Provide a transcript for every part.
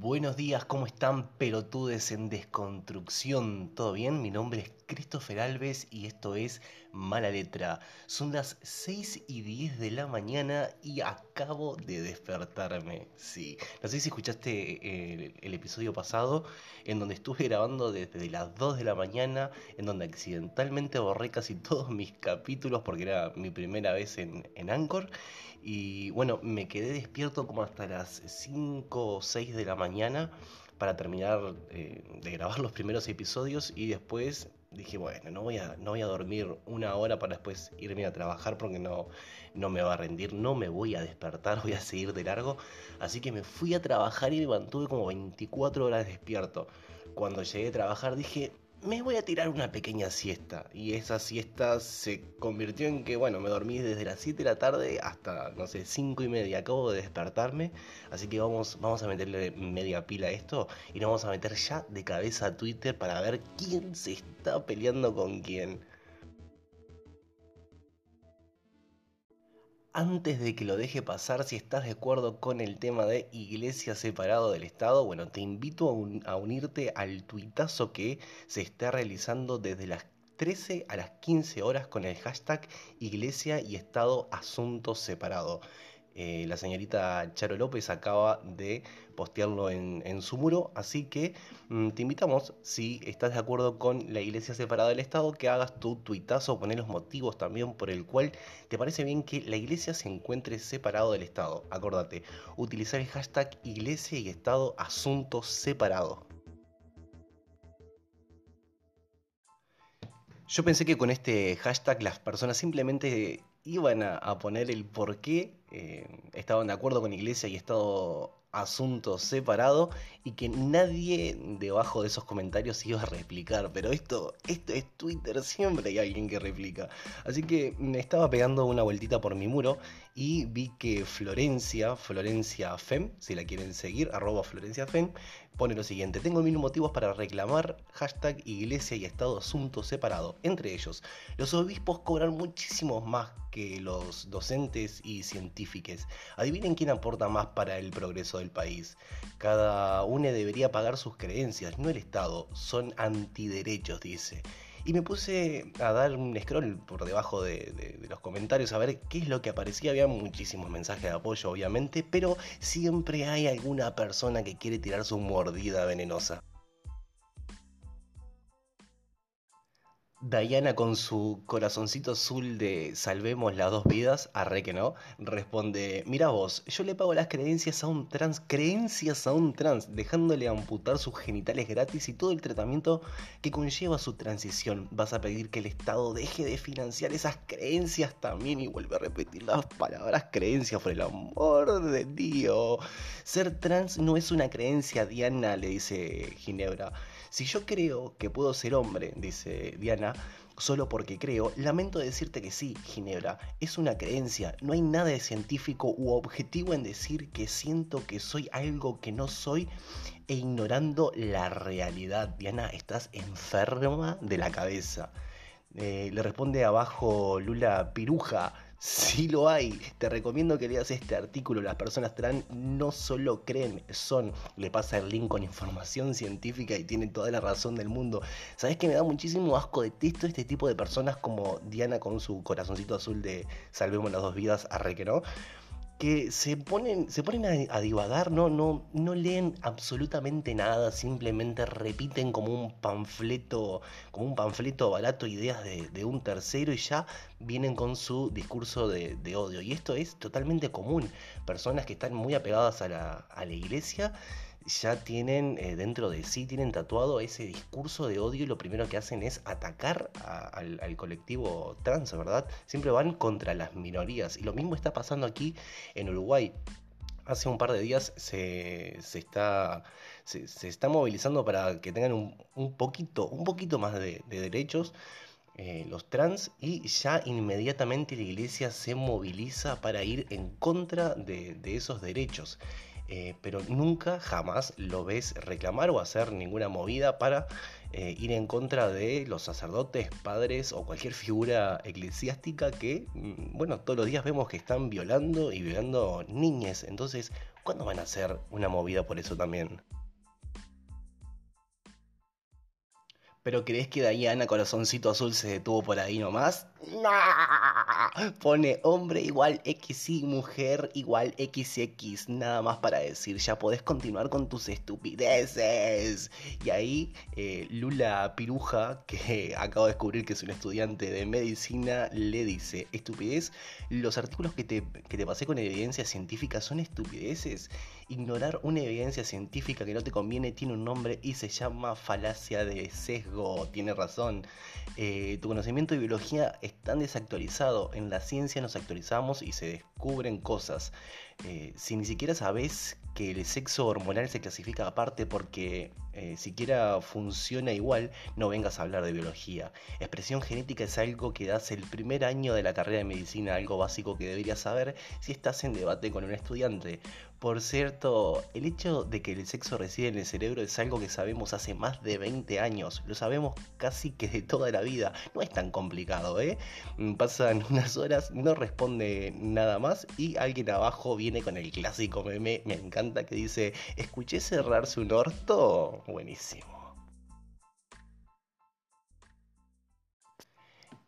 Buenos días, ¿cómo están pelotudes en desconstrucción? ¿Todo bien? Mi nombre es Christopher Alves y esto es Mala Letra. Son las 6 y 10 de la mañana y acabo de despertarme. Sí, no sé si escuchaste el, el episodio pasado en donde estuve grabando desde las 2 de la mañana, en donde accidentalmente borré casi todos mis capítulos porque era mi primera vez en, en Anchor. Y bueno, me quedé despierto como hasta las 5 o 6 de la mañana para terminar eh, de grabar los primeros episodios y después dije, bueno, no voy, a, no voy a dormir una hora para después irme a trabajar porque no, no me va a rendir, no me voy a despertar, voy a seguir de largo. Así que me fui a trabajar y me mantuve como 24 horas despierto. Cuando llegué a trabajar dije, me voy a tirar una pequeña siesta. Y esa siesta se convirtió en que, bueno, me dormí desde las 7 de la tarde hasta, no sé, 5 y media. Acabo de despertarme. Así que vamos, vamos a meterle media pila a esto. Y nos vamos a meter ya de cabeza a Twitter para ver quién se está peleando con quién. Antes de que lo deje pasar, si estás de acuerdo con el tema de iglesia separado del Estado, bueno, te invito a, un, a unirte al tuitazo que se está realizando desde las 13 a las 15 horas con el hashtag Iglesia y Estado Asunto Separado. Eh, la señorita Charo López acaba de postearlo en, su muro, así que mm, te invitamos, si estás de acuerdo con la iglesia separada del Estado, que hagas tu tuitazo, poner los motivos también por el cual te parece bien que la iglesia se encuentre separado del Estado. Acordate, utilizar el hashtag iglesia y Estado asunto separado. Yo pensé que con este hashtag las personas simplemente iban a, poner el por qué eh, estaban de acuerdo con Iglesia y Estado asunto separado y que nadie debajo de esos comentarios iba a replicar. Pero esto, esto es Twitter, siempre hay alguien que replica. Así que me estaba pegando una vueltita por mi muro y vi que Florencia, Florencia Fem, si la quieren seguir, arroba Florencia Fem, pone lo siguiente, tengo mil motivos para reclamar hashtag iglesia y estado asunto separado. Entre ellos, los obispos cobran muchísimos más que los docentes y científicos. Adivinen quién aporta más para el progreso del país. Cada uno debería pagar sus creencias, no el Estado. Son antiderechos, dice. Y me puse a dar un scroll por debajo de, los comentarios a ver qué es lo que aparecía. Había muchísimos mensajes de apoyo, obviamente, pero siempre hay alguna persona que quiere tirar su mordida venenosa. Diana con su corazoncito azul de salvemos las dos vidas, arre que no, responde, mira vos, yo le pago las creencias a un trans, creencias a un trans, dejándole amputar sus genitales gratis y todo el tratamiento que conlleva su transición. Vas a pedir que el Estado deje de financiar esas creencias también y vuelve a repetir las palabras creencias por el amor de Dios. Ser trans no es una creencia, Diana, le dice Ginebra. Si yo creo que puedo ser hombre, dice Diana, solo porque creo, lamento decirte que sí, Ginebra, es una creencia, no hay nada de científico u objetivo en decir que siento que soy algo que no soy e ignorando la realidad. Diana, estás enferma de la cabeza. Eh, le responde abajo Lula Piruja. Sí lo hay. Te recomiendo que leas este artículo. Las personas trans no solo creen, son. Le pasa el link con información científica y tiene toda la razón del mundo. ¿Sabes que me da muchísimo asco? Detesto este tipo de personas como Diana con su corazoncito azul de Salvemos las dos vidas, arre que no que se ponen, se ponen a, divagar, ¿no? No, no leen absolutamente nada, simplemente repiten como un panfleto, como un panfleto barato ideas de, un tercero y ya vienen con su discurso de, de, odio. Y esto es totalmente común. Personas que están muy apegadas a la, a la iglesia ya tienen eh, dentro de sí, tienen tatuado ese discurso de odio y lo primero que hacen es atacar al, colectivo trans, ¿verdad? Siempre van contra las minorías. Y lo mismo está pasando aquí en Uruguay. Hace un par de días se, está, se, está movilizando para que tengan un, poquito, un poquito más de, derechos. Eh, los trans y ya inmediatamente la iglesia se moviliza para ir en contra de esos derechos. Eh, pero nunca jamás lo ves reclamar o hacer ninguna movida para eh, ir en contra de los sacerdotes, padres o cualquier figura eclesiástica que, mm, bueno, todos los días vemos que están violando y violando niñas. Entonces, ¿Cuándo van a hacer una movida por eso también? ¿Pero crees que Diana Corazoncito Azul se detuvo por ahí nomás? Pone hombre igual XY, mujer igual XX. Nada más para decir, ya podés continuar con tus estupideces. Y ahí eh, Lula Piruja, que acabo de descubrir que es un estudiante de medicina, le dice, estupidez, los artículos que te, que te pasé con evidencia científica son estupideces. Ignorar una evidencia científica que no te conviene tiene un nombre y se llama falacia de sesgo. Tiene razón. Eh, tu conocimiento de biología tan desactualizado. En la ciencia nos actualizamos y se descubren cosas. Eh, si ni siquiera sabes que el sexo hormonal se clasifica aparte porque eh, siquiera funciona igual, no vengas a hablar de biología. Expresión genética es algo que das el primer año de la carrera de medicina, algo básico que deberías saber si estás en debate con un estudiante. Por cierto, el hecho de que el sexo reside en el cerebro es algo que sabemos hace más de 20 años, lo sabemos casi que de toda la vida, no es tan complicado, ¿eh? Pasan unas horas, no responde nada más y alguien abajo viene con el clásico meme, me encanta que dice, escuché cerrarse un orto, buenísimo.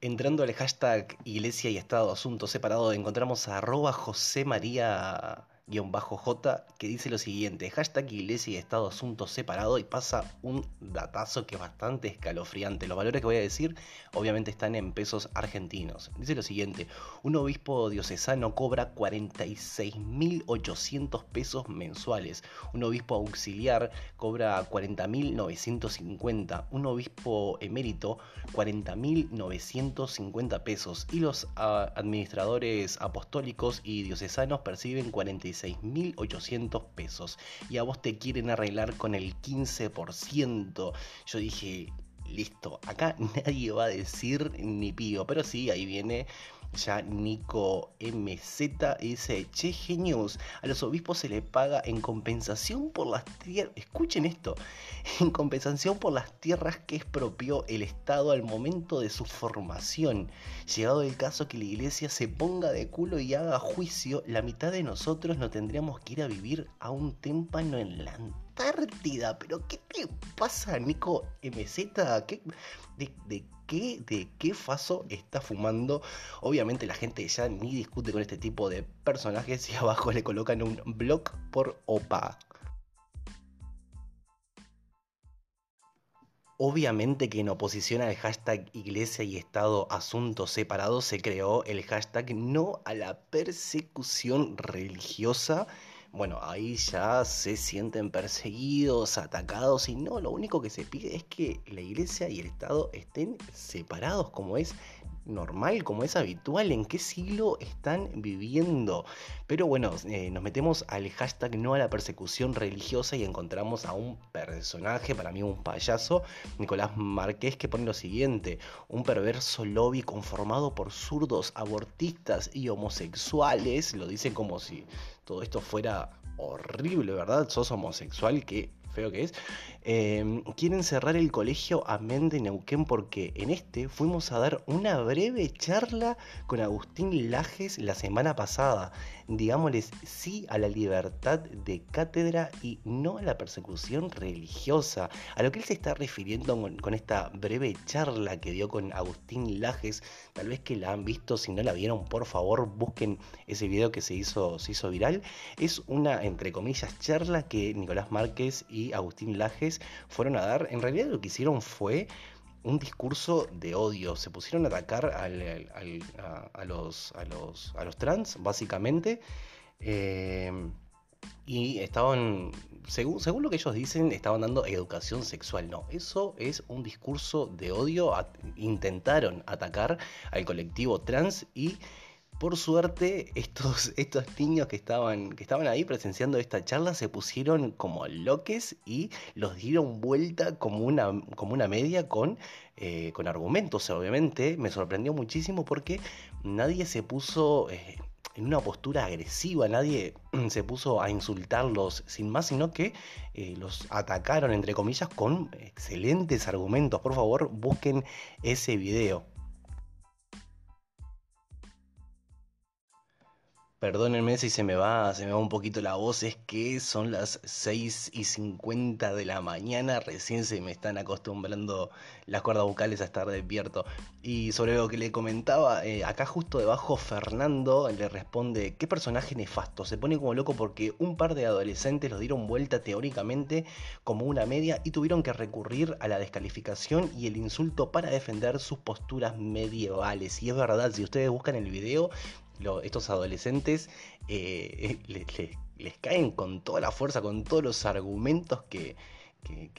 Entrando al hashtag Iglesia y Estado Asunto Separado, encontramos a arroba José María J que dice lo siguiente, hashtag iglesia y estado asunto separado y pasa un datazo que es bastante escalofriante. Los valores que voy a decir obviamente están en pesos argentinos. Dice lo siguiente, un obispo diocesano cobra 46.800 pesos mensuales, un obispo auxiliar cobra 40.950, un obispo emérito 40.950 pesos y los ah, administradores apostólicos y diocesanos perciben 46 6.800 pesos y a vos te quieren arreglar con el 15%. Yo dije, listo, acá nadie va a decir ni pío, pero sí, ahí viene ya Nico MZ dice, che genios, a los obispos se les paga en compensación por las tierras, escuchen esto, en compensación por las tierras que expropió el Estado al momento de su formación. Llegado el caso que la iglesia se ponga de culo y haga juicio, la mitad de nosotros no tendríamos que ir a vivir a un témpano en la Antártida. Pero ¿qué te pasa, Nico MZ? ¿Qué, de, de qué, de qué faso está fumando. Obviamente la gente ya ni discute con este tipo de personajes y abajo le colocan un blog por OPA. Obviamente que en oposición al hashtag Iglesia y Estado Asuntos Separados se creó el hashtag No a la persecución religiosa bueno, ahí ya se sienten perseguidos, atacados y no, lo único que se pide es que la iglesia y el Estado estén separados como es normal, como es habitual, en qué siglo están viviendo. Pero bueno, eh, nos metemos al hashtag no a la persecución religiosa y encontramos a un personaje, para mí un payaso, Nicolás Márquez, que pone lo siguiente, un perverso lobby conformado por zurdos, abortistas y homosexuales, lo dice como si todo esto fuera horrible, ¿verdad? Sos homosexual, que feo que es, em, quieren cerrar el colegio Amén de Neuquén porque en este fuimos a dar una breve charla con Agustín Lajes la semana pasada. Digámosles sí a la libertad de cátedra y no a la persecución religiosa. A lo que él se está refiriendo con, esta breve charla que dio con Agustín Lajes, tal vez que la han visto, si no la vieron, por favor busquen ese video que se hizo, se hizo viral. Es una, entre comillas, charla que Nicolás Márquez y Agustín Lajes fueron a dar, en realidad lo que hicieron fue un discurso de odio. Se pusieron a atacar a, los, a, los, a los trans, básicamente. Eh, y estaban, según, según lo que ellos dicen, estaban dando educación sexual. No, eso es un discurso de odio. intentaron atacar al colectivo trans y por suerte, estos, estos niños que estaban, que estaban ahí presenciando esta charla se pusieron como loques y los dieron vuelta como una, como una media con, eh, con argumentos. Obviamente me sorprendió muchísimo porque nadie se puso eh, en una postura agresiva, nadie se puso a insultarlos sin más, sino que eh, los atacaron, entre comillas, con excelentes argumentos. Por favor, busquen ese video. Perdónenme si se me va, se me va un poquito la voz, es que son las 6 y 50 de la mañana, recién se me están acostumbrando las cuerdas vocales a estar despierto. Y sobre lo que le comentaba, eh, acá justo debajo Fernando le responde, qué personaje nefasto, se pone como loco porque un par de adolescentes lo dieron vuelta teóricamente como una media y tuvieron que recurrir a la descalificación y el insulto para defender sus posturas medievales. Y es verdad, si ustedes buscan el video, estos adolescentes eh, les caen con toda la fuerza, con todos los argumentos que,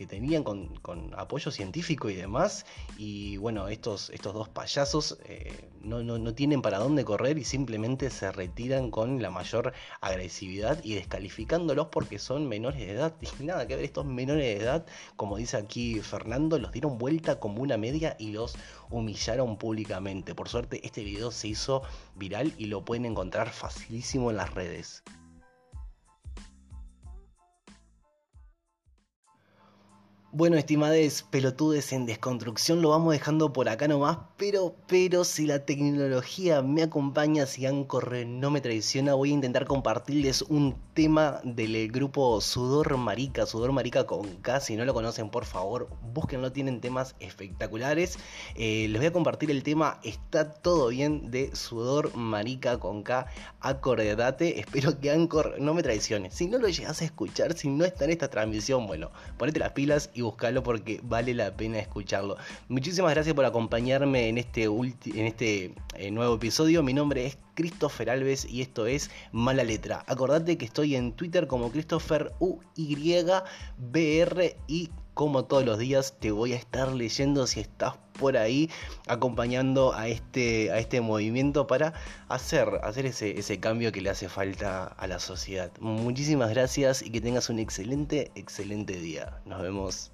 tenían con, apoyo científico y demás. Y bueno, estos, estos dos payasos eh, no, no, tienen para dónde correr y simplemente se retiran con la mayor agresividad y descalificándolos porque son menores de edad. Y nada que ver, estos menores de edad, como dice aquí Fernando, los dieron vuelta como una media y los humillaron públicamente. Por suerte este video se hizo viral y lo pueden encontrar facilísimo en las redes. Bueno, estimades pelotudes en desconstrucción, lo vamos dejando por acá nomás, pero, pero si la tecnología me acompaña, si Anchor no me traiciona, voy a intentar compartirles un tema del grupo Sudor Marica, Sudor Marica con K, si no lo conocen por favor, búsquenlo, tienen temas espectaculares. Eh, les voy a compartir el tema Está todo bien de Sudor Marica con K, acordate, espero que Anchor no me traicione. Si no lo llegas a escuchar, si no está en esta transmisión, bueno, ponete las pilas y buscarlo porque vale la pena escucharlo. Muchísimas gracias por acompañarme en este, en este eh, nuevo episodio. Mi nombre es Christopher Alves y esto es Mala Letra. Acordate que estoy en Twitter como Christopher UYBR y como todos los días te voy a estar leyendo si estás por ahí acompañando a este, a este movimiento para hacer, hacer ese, ese cambio que le hace falta a la sociedad. Muchísimas gracias y que tengas un excelente, excelente día. Nos vemos.